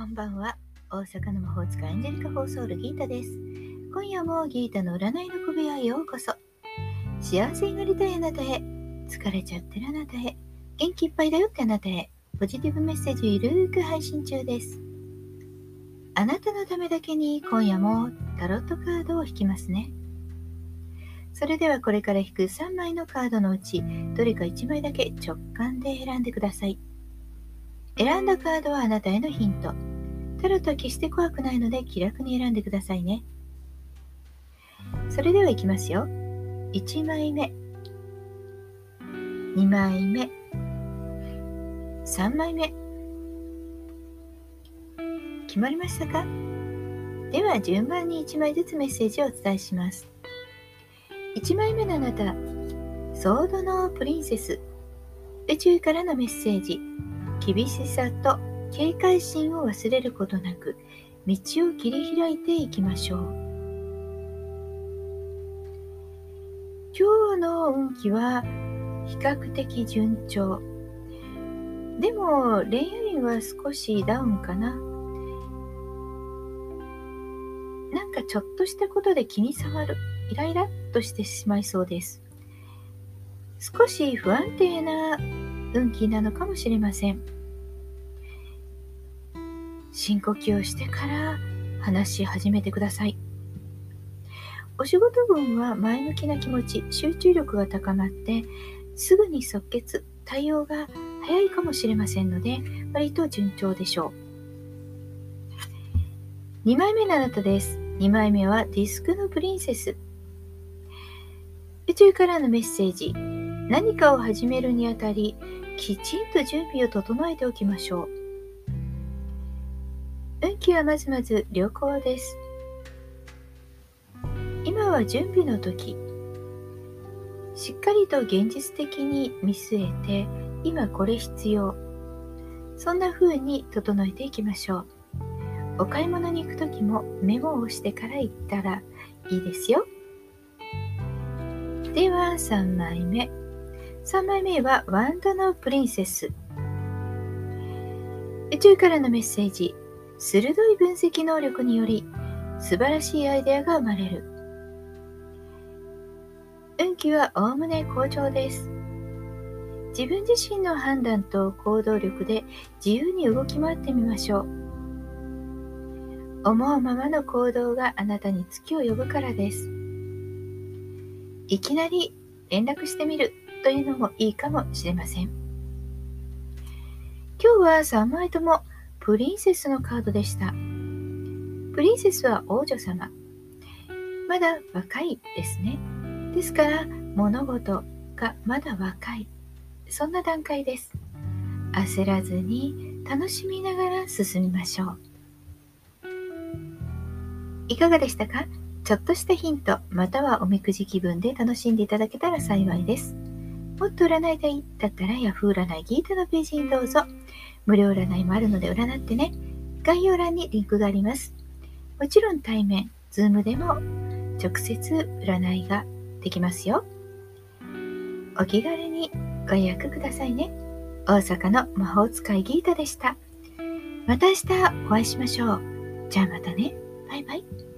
こんばんは大阪の魔法使いエンジェリカ・フォーソウルギータです。今夜もギータの占いの小部屋へようこそ。幸せになりたいあなたへ、疲れちゃってるあなたへ、元気いっぱいだよってあなたへ、ポジティブメッセージをゆるーく配信中です。あなたのためだけに今夜もタロットカードを引きますね。それではこれから引く3枚のカードのうち、どれか1枚だけ直感で選んでください。選んだカードはあなたへのヒント。タロットは決して怖くないので気楽に選んでくださいね。それではいきますよ。1枚目、2枚目、3枚目。決まりましたか？では順番に1枚ずつメッセージをお伝えします。1枚目のあなた、ソードのプリンセス、宇宙からのメッセージ、厳しさと警戒心を忘れることなく道を切り開いていきましょう。今日の運気は比較的順調。でも恋愛は少しダウンかな。なんかちょっとしたことで気に障る。イライラっとしてしまいそうです。少し不安定な運気なのかもしれません。深呼吸をしてから話し始めてください。お仕事分は前向きな気持ち、集中力が高まって、すぐに即決、対応が早いかもしれませんので、割と順調でしょう。2枚目のあなたです。2枚目はディスクのプリンセス。宇宙からのメッセージ。何かを始めるにあたり、きちんと準備を整えておきましょう。運気はまずまず良好です。今は準備の時。しっかりと現実的に見据えて、今これ必要。そんな風に整えていきましょう。お買い物に行く時もメモをしてから行ったらいいですよ。では3枚目。3枚目はワンドのプリンセス。宇宙からのメッセージ。鋭い分析能力により素晴らしいアイデアが生まれる。運気はおおむね好調です。自分自身の判断と行動力で自由に動き回ってみましょう。思うままの行動があなたに月を呼ぶからです。いきなり連絡してみるというのもいいかもしれません。今日は3枚ともプリンセスのカードでした。プリンセスは王女様。まだ若いですね。ですから物事がまだ若い。そんな段階です。焦らずに楽しみながら進みましょう。いかがでしたか？ちょっとしたヒント、またはおみくじ気分で楽しんでいただけたら幸いです。もっと占いたいだったら Yahoo 占いギータのページにどうぞ。無料占いもあるので占ってね。概要欄にリンクがあります。もちろん対面、ズームでも直接占いができますよ。お気軽にご予約くださいね。大阪の魔法使いギータでした。また明日お会いしましょう。じゃあまたね。バイバイ。